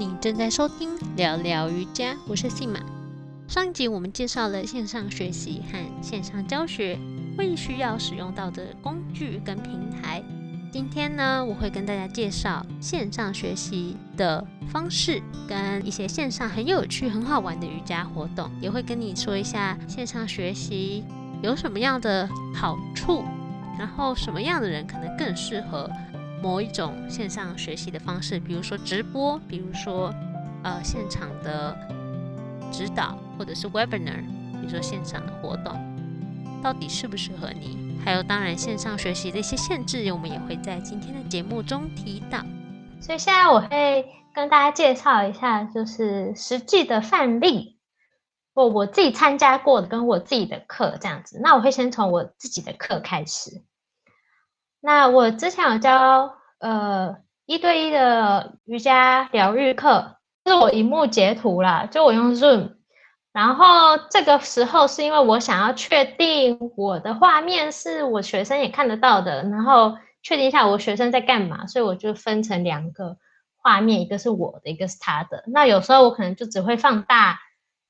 你正在收听聊聊瑜伽，我是信马。上一集我们介绍了线上学习和线上教学会需要使用到的工具跟平台。今天呢，我会跟大家介绍线上学习的方式，跟一些线上很有趣、很好玩的瑜伽活动，也会跟你说一下线上学习有什么样的好处，然后什么样的人可能更适合。某一种线上学习的方式，比如说直播，比如说呃现场的指导，或者是 webinar，比如说现场的活动，到底适不适合你？还有当然线上学习的一些限制，我们也会在今天的节目中提到。所以现在我会跟大家介绍一下，就是实际的范例，我我自己参加过的跟我自己的课这样子。那我会先从我自己的课开始。那我之前有教呃一对一的瑜伽疗愈课，是我荧幕截图啦，就我用 Zoom，然后这个时候是因为我想要确定我的画面是我学生也看得到的，然后确定一下我学生在干嘛，所以我就分成两个画面，一个是我的，一个是他的。那有时候我可能就只会放大。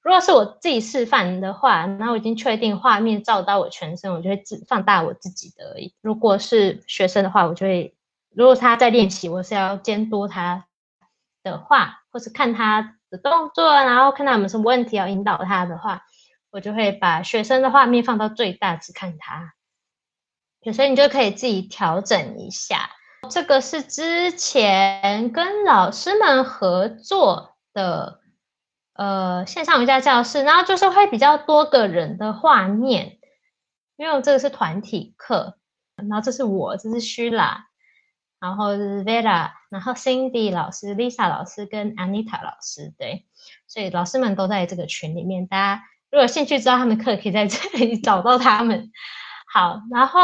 如果是我自己示范的话，那我已经确定画面照到我全身，我就会自放大我自己的而已。如果是学生的话，我就会，如果他在练习，我是要监督他的话，或是看他的动作，然后看他有没有什么问题要引导他的话，我就会把学生的画面放到最大，只看他。所以你就可以自己调整一下。这个是之前跟老师们合作的。呃，线上瑜伽教室，然后就是会比较多个人的画面，因为这个是团体课，然后这是我，这是徐拉然后是 Vera，然后 Cindy 老师、Lisa 老师跟 Anita 老师，对，所以老师们都在这个群里面，大家如果有兴趣知道他们的课，可以在这里 找到他们。好，然后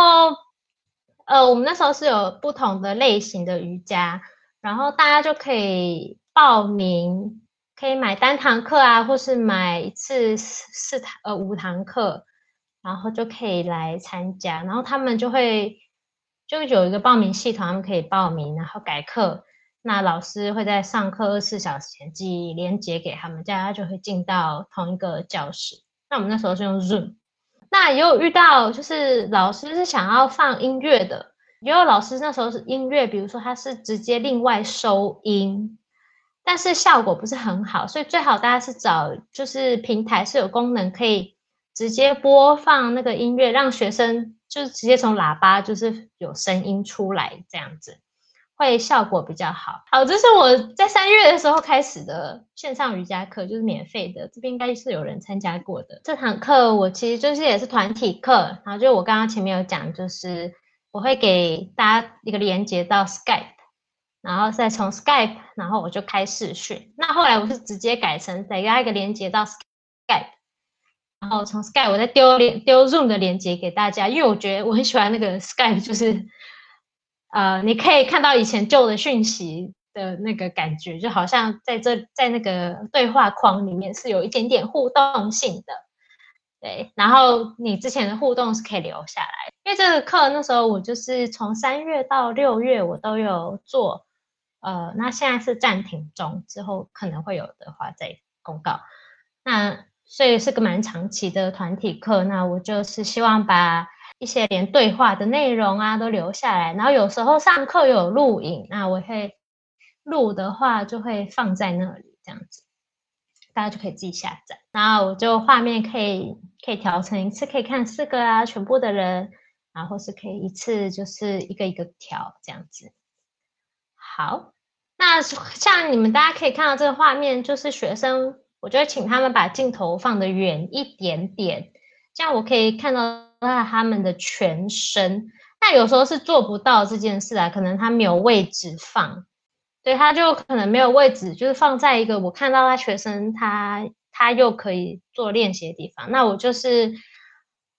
呃，我们那时候是有不同的类型的瑜伽，然后大家就可以报名。可以买单堂课啊，或是买一次四四堂呃五堂课，然后就可以来参加。然后他们就会就有一个报名系统，他们可以报名，然后改课。那老师会在上课二十四小时前寄连接给他们，这样他就会进到同一个教室。那我们那时候是用 Zoom。那也有遇到就是老师是想要放音乐的，也有老师那时候是音乐，比如说他是直接另外收音。但是效果不是很好，所以最好大家是找就是平台是有功能可以直接播放那个音乐，让学生就是直接从喇叭就是有声音出来，这样子会效果比较好。好，这是我在三月的时候开始的线上瑜伽课，就是免费的，这边应该是有人参加过的。这堂课我其实就是也是团体课，然后就我刚刚前面有讲，就是我会给大家一个连接到 Skype。然后再从 Skype，然后我就开视讯。那后来我是直接改成再加一个连接到 Skype，然后从 Skype 我再丢连丢 Zoom 的连接给大家，因为我觉得我很喜欢那个 Skype，就是呃，你可以看到以前旧的讯息的那个感觉，就好像在这在那个对话框里面是有一点点互动性的，对。然后你之前的互动是可以留下来，因为这个课那时候我就是从三月到六月我都有做。呃，那现在是暂停中，之后可能会有的话再公告。那所以是个蛮长期的团体课，那我就是希望把一些连对话的内容啊都留下来，然后有时候上课有录影，那我会录的话就会放在那里，这样子大家就可以自己下载。然后我就画面可以可以调成一次可以看四个啊，全部的人，然后是可以一次就是一个一个调这样子。好。那像你们大家可以看到这个画面，就是学生，我就会请他们把镜头放得远一点点，这样我可以看到他们的全身。那有时候是做不到这件事啊，可能他没有位置放，对，他就可能没有位置，就是放在一个我看到他学生他他又可以做练习的地方。那我就是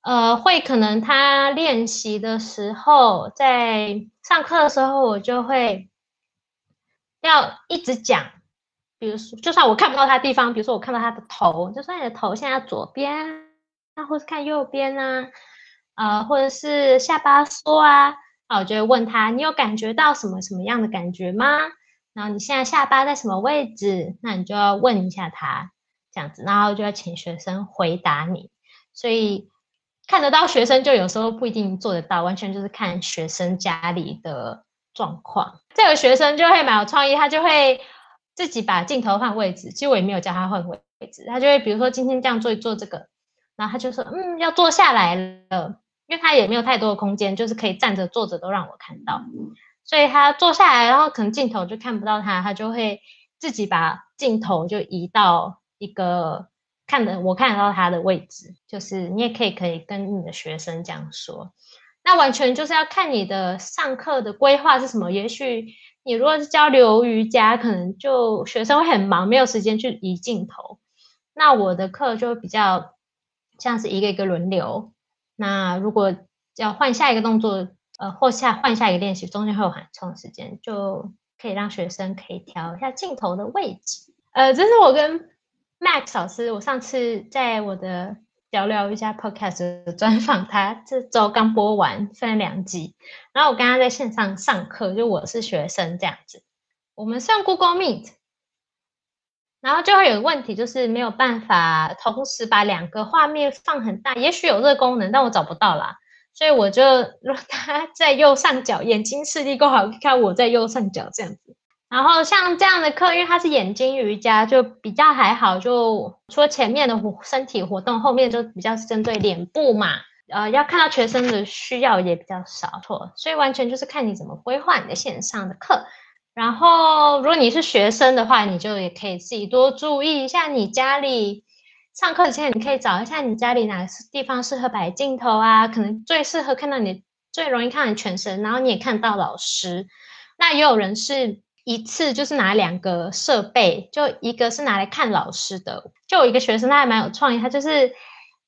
呃，会可能他练习的时候，在上课的时候，我就会。要一直讲，比如说，就算我看不到他地方，比如说我看到他的头，就算你的头现在左边，那或是看右边啊，呃，或者是下巴缩啊，那我就会问他，你有感觉到什么什么样的感觉吗？然后你现在下巴在什么位置？那你就要问一下他这样子，然后就要请学生回答你。所以看得到学生，就有时候不一定做得到，完全就是看学生家里的状况。这个学生就会蛮有创意，他就会自己把镜头换位置。其实我也没有教他换位置，他就会比如说今天这样做一做这个，然后他就说嗯要坐下来了，因为他也没有太多的空间，就是可以站着坐着都让我看到。所以他坐下来，然后可能镜头就看不到他，他就会自己把镜头就移到一个看的我看得到他的位置。就是你也可以可以跟你的学生这样说，那完全就是要看你的上课的规划是什么。也许你如果是交流瑜伽，可能就学生会很忙，没有时间去移镜头。那我的课就比较像是一个一个轮流。那如果要换下一个动作。呃，或下换下一个练习，中间会有缓冲时间，就可以让学生可以调一下镜头的位置。呃，这是我跟 Max 老师，我上次在我的聊聊一下 Podcast 专访，他这周刚播完，分两集。然后我刚刚在线上上课，就我是学生这样子，我们上 Google Meet，然后就会有个问题，就是没有办法同时把两个画面放很大，也许有这个功能，但我找不到啦。所以我就让他在右上角，眼睛视力够好，看我在右上角这样子。然后像这样的课，因为它是眼睛瑜伽，就比较还好。就除了前面的活身体活动，后面就比较针对脸部嘛。呃，要看到学生的需要也比较少，错。所以完全就是看你怎么规划你的线上的课。然后如果你是学生的话，你就也可以自己多注意一下你家里。上课前你可以找一下你家里哪个地方适合摆镜头啊，可能最适合看到你，最容易看到你全身，然后你也看到老师。那也有人是一次就是拿两个设备，就一个是拿来看老师的，就有一个学生他还蛮有创意，他就是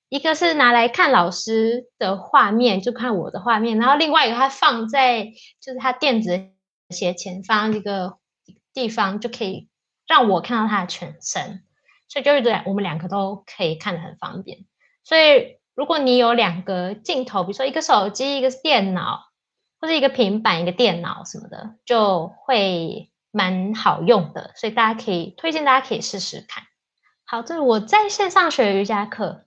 一个是拿来看老师的画面，就看我的画面，然后另外一个他放在就是他电子斜前方一个地方，就可以让我看到他的全身。所以就是这样，我们两个都可以看得很方便。所以如果你有两个镜头，比如说一个手机，一个是电脑，或者一个平板，一个电脑什么的，就会蛮好用的。所以大家可以推荐，大家可以试试看。好，这是我在线上学瑜伽课，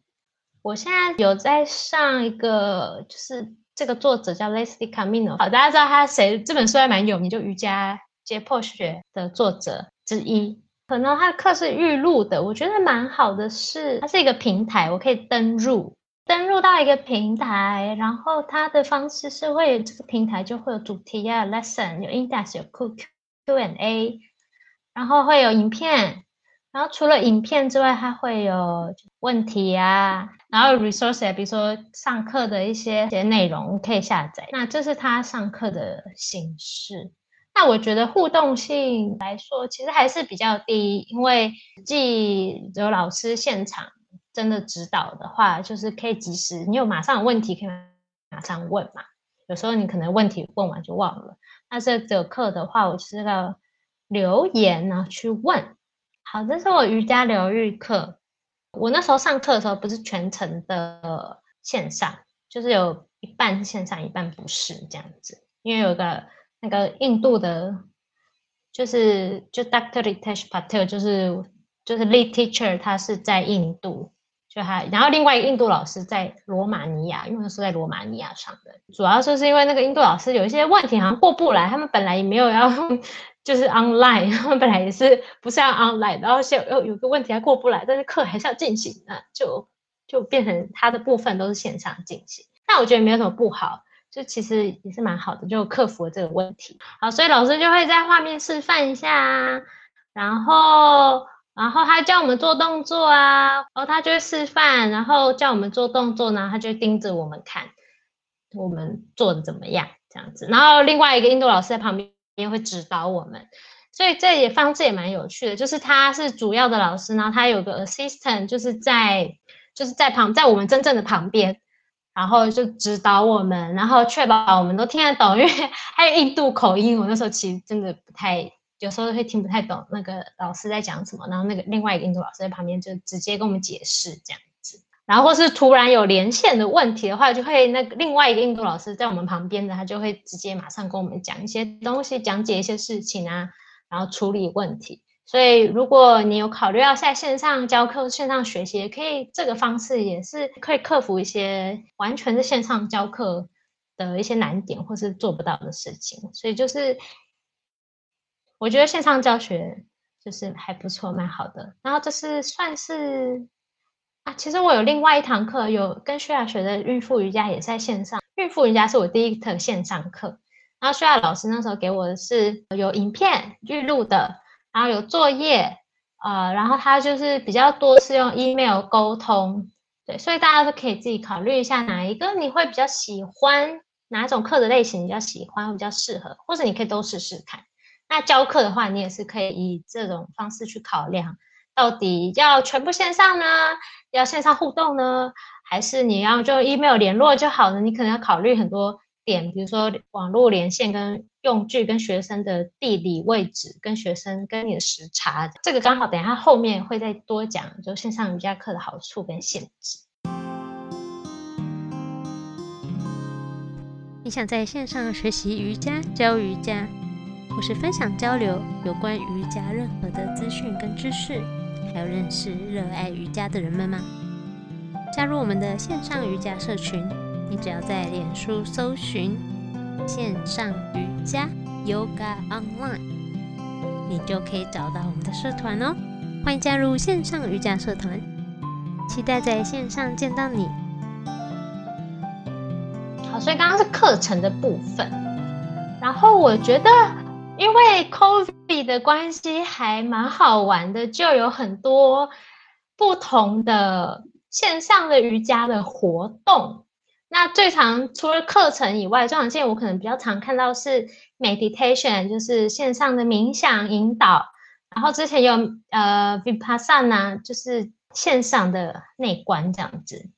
我现在有在上一个，就是这个作者叫 Leslie Camino。好，大家知道他谁？这本书还蛮有名，就瑜伽解剖学的作者之一。可能他的课是预录的，我觉得蛮好的是，它是一个平台，我可以登入，登入到一个平台，然后它的方式是会这个平台就会有主题啊，lesson，有 index，有 Q Q and A，然后会有影片，然后除了影片之外，它会有问题啊，然后 resource，比如说上课的一些些内容可以下载，那这是他上课的形式。那我觉得互动性来说，其实还是比较低，因为既有老师现场真的指导的话，就是可以及时，你有马上有问题可以马上问嘛。有时候你可能问题问完就忘了。那这个课的话，我是要留言呢去问。好，这是我瑜伽疗愈课。我那时候上课的时候不是全程的线上，就是有一半线上，一半不是这样子，因为有个。那个印度的，就是就 Doctor Ritesh Patel，就是就是 Lead Teacher，他是在印度，就还，然后另外一个印度老师在罗马尼亚，因为是在罗马尼亚上的，主要就是因为那个印度老师有一些问题好像过不来，他们本来也没有要 就是 online，他们本来也是不是要 online，然后现有有个问题还过不来，但是课还是要进行，那就就变成他的部分都是线上进行，但我觉得没有什么不好。就其实也是蛮好的，就克服了这个问题。好，所以老师就会在画面示范一下啊，然后，然后他教我们做动作啊，然后他就会示范，然后叫我们做动作呢，他就盯着我们看，我们做的怎么样这样子。然后另外一个印度老师在旁边会指导我们，所以这也方式也蛮有趣的，就是他是主要的老师，然后他有个 assistant，就是在就是在旁在我们真正的旁边。然后就指导我们，然后确保我们都听得懂，因为 还有印度口音，我那时候其实真的不太，有时候会听不太懂那个老师在讲什么。然后那个另外一个印度老师在旁边就直接跟我们解释这样子。然后或是突然有连线的问题的话，就会那个另外一个印度老师在我们旁边的，他就会直接马上跟我们讲一些东西，讲解一些事情啊。然后处理问题。所以，如果你有考虑要在线上教课、线上学习，也可以这个方式也是可以克服一些完全是线上教课的一些难点，或是做不到的事情。所以，就是我觉得线上教学就是还不错，蛮好的。然后，这是算是啊，其实我有另外一堂课，有跟薛亚学的孕妇瑜伽，也在线上。孕妇瑜伽是我第一堂线上课，然后薛亚老师那时候给我的是有影片预录的。然后有作业，呃，然后他就是比较多是用 email 沟通，对，所以大家都可以自己考虑一下哪一个你会比较喜欢，哪种课的类型比较喜欢，比较适合，或者你可以都试试看。那教课的话，你也是可以以这种方式去考量，到底要全部线上呢，要线上互动呢，还是你要就 email 联络就好了？你可能要考虑很多。点，比如说网络连线跟用具，跟学生的地理位置，跟学生跟你的时差，这个刚好等一下后面会再多讲，就线上瑜伽课的好处跟限制。你想在线上学习瑜伽、教瑜伽，或是分享交流有关瑜伽任何的资讯跟知识，还有认识热爱瑜伽的人们吗？加入我们的线上瑜伽社群。你只要在脸书搜寻“线上瑜伽 Yoga Online”，你就可以找到我们的社团哦。欢迎加入线上瑜伽社团，期待在线上见到你。好，所以刚刚是课程的部分，然后我觉得因为 COVID 的关系还蛮好玩的，就有很多不同的线上的瑜伽的活动。那最常除了课程以外，最常见我可能比较常看到是 meditation，就是线上的冥想引导。然后之前有呃 vipassana，就是线上的内观这样子。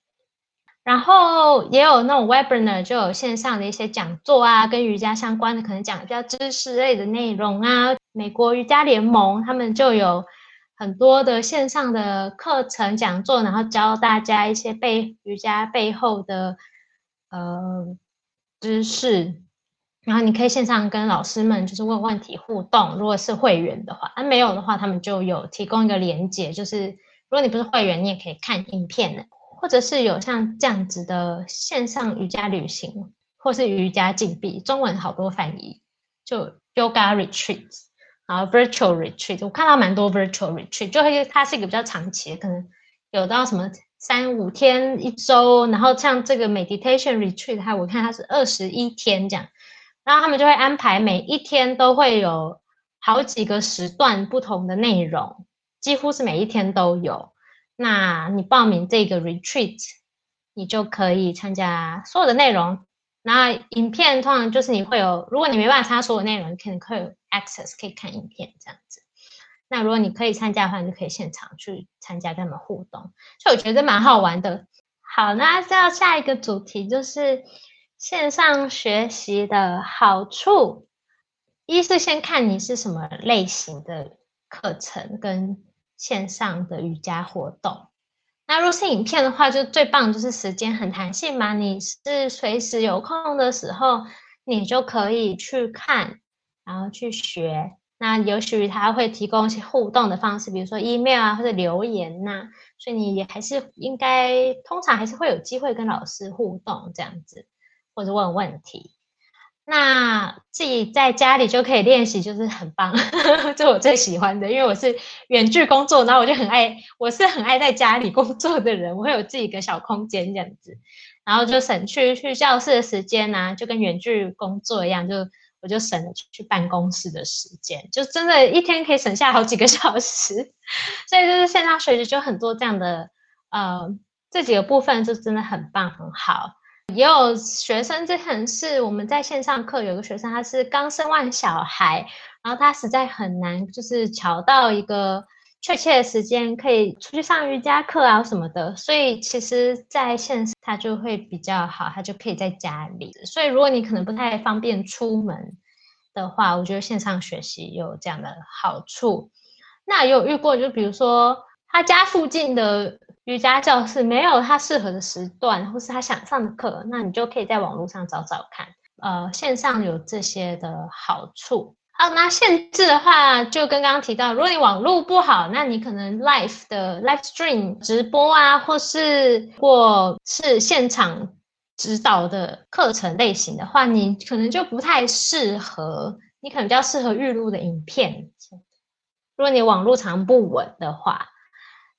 然后也有那种 webinar，就有线上的一些讲座啊，跟瑜伽相关的，可能讲比较知识类的内容啊。美国瑜伽联盟他们就有很多的线上的课程讲座，然后教大家一些背瑜伽背后的。呃，知识，然后你可以线上跟老师们就是问问题互动。如果是会员的话，那没有的话，他们就有提供一个连接，就是如果你不是会员，你也可以看影片的，或者是有像这样子的线上瑜伽旅行，或是瑜伽禁闭，中文好多翻译，就 yoga retreat，然后 virtual retreat，我看到蛮多 virtual retreat，就会它是一个比较长期，可能有到什么。三五天一周，然后像这个 meditation retreat，它我看它是二十一天这样，然后他们就会安排每一天都会有好几个时段不同的内容，几乎是每一天都有。那你报名这个 retreat，你就可以参加所有的内容。那影片通常就是你会有，如果你没办法参加所有内容，你可能会有 access 可以看影片这样子。那如果你可以参加的话，你就可以现场去参加跟他们互动，所以我觉得蛮好玩的。好，那到下一个主题就是线上学习的好处。一是先看你是什么类型的课程跟线上的瑜伽活动。那如果是影片的话，就最棒就是时间很弹性嘛，你是随时有空的时候，你就可以去看，然后去学。那也许他会提供一些互动的方式，比如说 email 啊或者留言呐，所以你也还是应该通常还是会有机会跟老师互动这样子，或者问问题。那自己在家里就可以练习，就是很棒，这我最喜欢的，因为我是远距工作，然后我就很爱，我是很爱在家里工作的人，我会有自己一个小空间这样子，然后就省去去教室的时间呐，就跟远距工作一样，就。我就省了去办公室的时间，就真的一天可以省下好几个 小时，所以就是线上学习就很多这样的，呃，这几个部分就真的很棒很好。也有学生之前是我们在线上课，有个学生他是刚生完小孩，然后他实在很难，就是调到一个。确切的时间可以出去上瑜伽课啊什么的，所以其实在线他就会比较好，他就可以在家里。所以如果你可能不太方便出门的话，我觉得线上学习有这样的好处。那有遇过，就比如说他家附近的瑜伽教室没有他适合的时段，或是他想上的课，那你就可以在网络上找找看。呃，线上有这些的好处。好，那限制的话，就跟刚刚提到，如果你网络不好，那你可能 live 的 live stream 直播啊，或是或是现场指导的课程类型的话，你可能就不太适合，你可能比较适合预录的影片。如果你网络常不稳的话。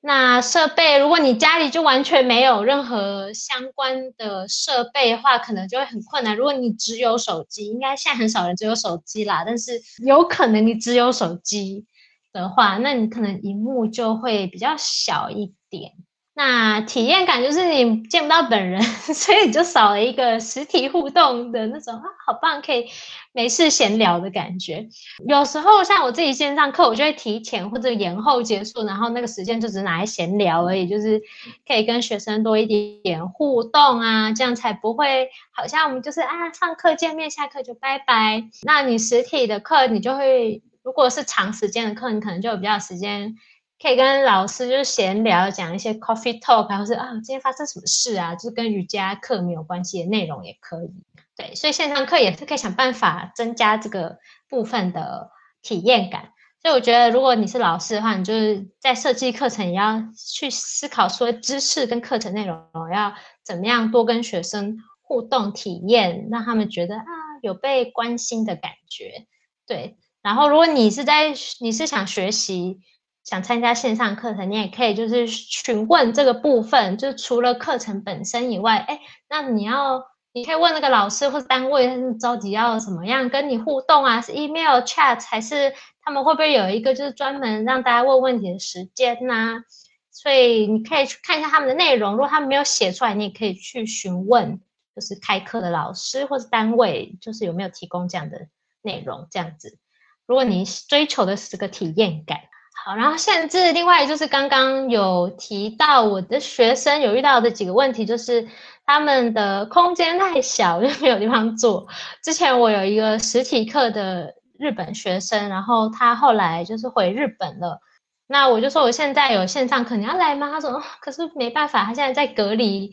那设备，如果你家里就完全没有任何相关的设备的话，可能就会很困难。如果你只有手机，应该现在很少人只有手机啦，但是有可能你只有手机的话，那你可能荧幕就会比较小一点。那体验感就是你见不到本人，所以你就少了一个实体互动的那种啊，好棒，可以没事闲聊的感觉。有时候像我自己线上课，我就会提前或者延后结束，然后那个时间就只拿来闲聊而已，就是可以跟学生多一点点互动啊，这样才不会好像我们就是啊上课见面，下课就拜拜。那你实体的课，你就会如果是长时间的课，你可能就有比较时间。可以跟老师就是闲聊，讲一些 coffee talk，或是啊，今天发生什么事啊，就是跟瑜伽课没有关系的内容也可以。对，所以线上课也是可以想办法增加这个部分的体验感。所以我觉得，如果你是老师的话，你就是在设计课程也要去思考说，知识跟课程内容要怎么样多跟学生互动体验，让他们觉得啊有被关心的感觉。对，然后如果你是在你是想学习。想参加线上课程，你也可以就是询问这个部分，就是除了课程本身以外，哎，那你要你可以问那个老师或者单位，他是着急要怎么样跟你互动啊？是 email chat 还是他们会不会有一个就是专门让大家问问题的时间呢？所以你可以去看一下他们的内容，如果他们没有写出来，你也可以去询问，就是开课的老师或者单位，就是有没有提供这样的内容这样子。如果你追求的是这个体验感。好，然后甚至，另外就是刚刚有提到我的学生有遇到的几个问题，就是他们的空间太小，就没有地方坐。之前我有一个实体课的日本学生，然后他后来就是回日本了。那我就说我现在有线上课，你要来吗？他说可是没办法，他现在在隔离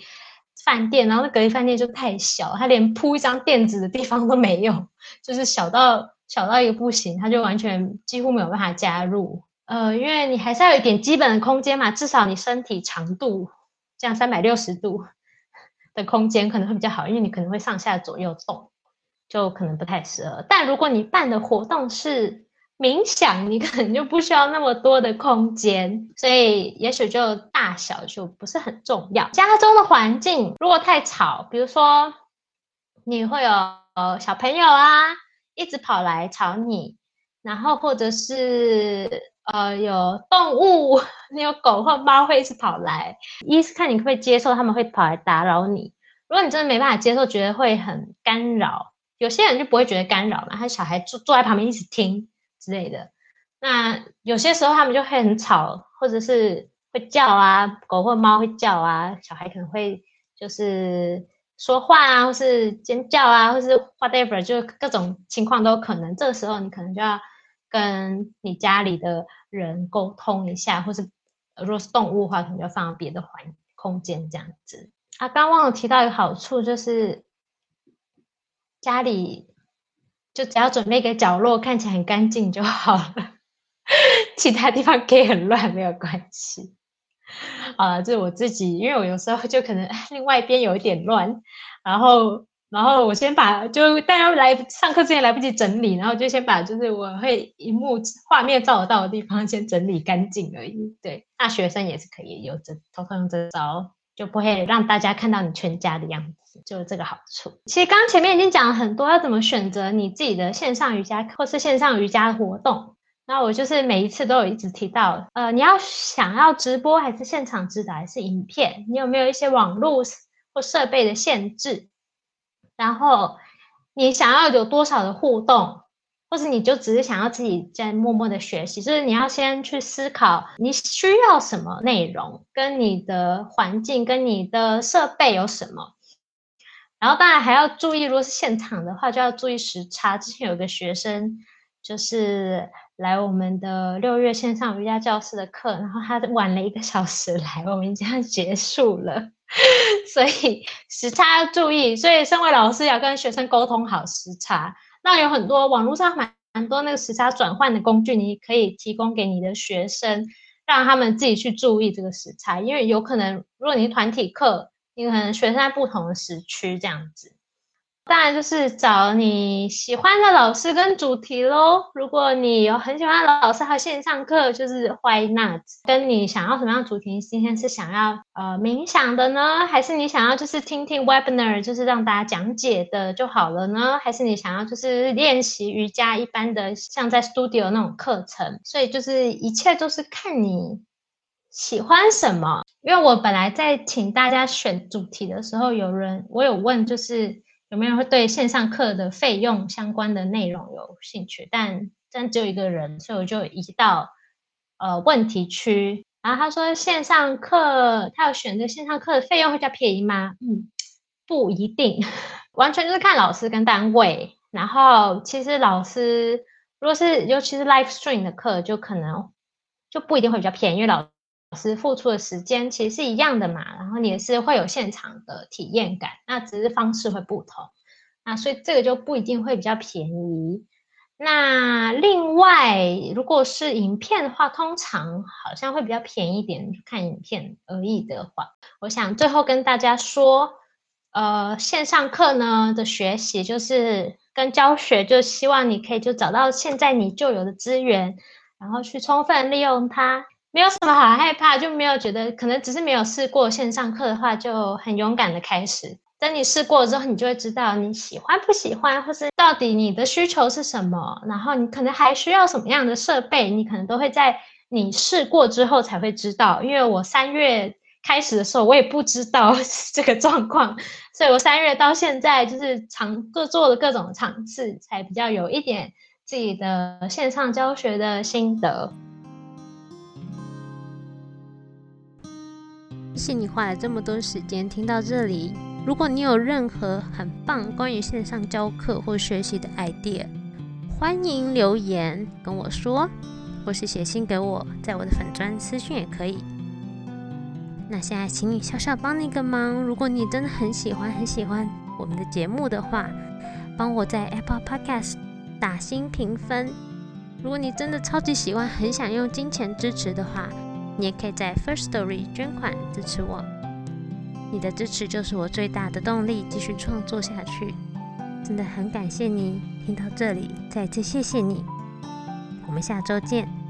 饭店，然后那隔离饭店就太小，他连铺一张垫子的地方都没有，就是小到小到一个不行，他就完全几乎没有办法加入。呃，因为你还是要有一点基本的空间嘛，至少你身体长度这样三百六十度的空间可能会比较好，因为你可能会上下左右动，就可能不太适合。但如果你办的活动是冥想，你可能就不需要那么多的空间，所以也许就大小就不是很重要。家中的环境如果太吵，比如说你会有呃小朋友啊一直跑来吵你，然后或者是。呃，有动物，你有狗或猫会一直跑来，一是看你会不可以接受他们会跑来打扰你。如果你真的没办法接受，觉得会很干扰，有些人就不会觉得干扰嘛，他小孩坐坐在旁边一直听之类的。那有些时候他们就会很吵，或者是会叫啊，狗或猫会叫啊，小孩可能会就是说话啊，或是尖叫啊，或是 whatever，就各种情况都可能。这个时候你可能就要。跟你家里的人沟通一下，或是如果是动物的话，可能就放到别的环空间这样子。啊，刚忘了提到一个好处，就是家里就只要准备一个角落，看起来很干净就好了，其他地方可以很乱没有关系。啊，这是我自己，因为我有时候就可能另外一边有一点乱，然后。然后我先把，就大家来上课之前来不及整理，然后就先把就是我会荧幕画面照得到的地方先整理干净而已。对，大学生也是可以有这偷偷用这招，就不会让大家看到你全家的样子，就是这个好处。其实刚前面已经讲了很多，要怎么选择你自己的线上瑜伽或是线上瑜伽的活动。那我就是每一次都有一直提到，呃，你要想要直播还是现场指导还是影片，你有没有一些网络或设备的限制？然后你想要有多少的互动，或者你就只是想要自己在默默的学习，就是你要先去思考你需要什么内容，跟你的环境跟你的设备有什么。然后当然还要注意，如果是现场的话，就要注意时差。之前有个学生就是来我们的六月线上瑜伽教室的课，然后他晚了一个小时来，我们已经结束了。所以时差要注意，所以身为老师要跟学生沟通好时差。那有很多网络上蛮蛮多那个时差转换的工具，你可以提供给你的学生，让他们自己去注意这个时差，因为有可能如果你团体课，你可能学生在不同的时区这样子。当然就是找你喜欢的老师跟主题喽。如果你有很喜欢的老师和线上课，就是 Why not？跟你想要什么样的主题？今天是想要呃冥想的呢，还是你想要就是听听 Webinar，就是让大家讲解的就好了呢？还是你想要就是练习瑜伽一般的，像在 Studio 那种课程？所以就是一切都是看你喜欢什么。因为我本来在请大家选主题的时候，有人我有问就是。有没有会对线上课的费用相关的内容有兴趣？但但只有一个人，所以我就移到呃问题区。然后他说线上课，他有选择线上课的费用会比较便宜吗？嗯，不一定，完全就是看老师跟单位。然后其实老师如果是尤其是 live stream 的课，就可能就不一定会比较便宜，因为老。老师付出的时间其实是一样的嘛，然后你也是会有现场的体验感，那只是方式会不同，那所以这个就不一定会比较便宜。那另外，如果是影片的话，通常好像会比较便宜一点，看影片而已的话，我想最后跟大家说，呃，线上课呢的学习就是跟教学，就希望你可以就找到现在你就有的资源，然后去充分利用它。没有什么好害怕，就没有觉得可能只是没有试过线上课的话，就很勇敢的开始。等你试过之后，你就会知道你喜欢不喜欢，或是到底你的需求是什么，然后你可能还需要什么样的设备，你可能都会在你试过之后才会知道。因为我三月开始的时候，我也不知道 这个状况，所以我三月到现在就是尝各做了各种尝试，才比较有一点自己的线上教学的心得。谢谢你花了这么多时间听到这里。如果你有任何很棒关于线上教课或学习的 idea，欢迎留言跟我说，或是写信给我，在我的粉砖私讯也可以。那现在请你小小帮你个忙，如果你真的很喜欢很喜欢我们的节目的话，帮我在 Apple Podcast 打新评分。如果你真的超级喜欢，很想用金钱支持的话。你也可以在 First Story 捐款支持我，你的支持就是我最大的动力，继续创作下去。真的很感谢你听到这里，再次谢谢你。我们下周见。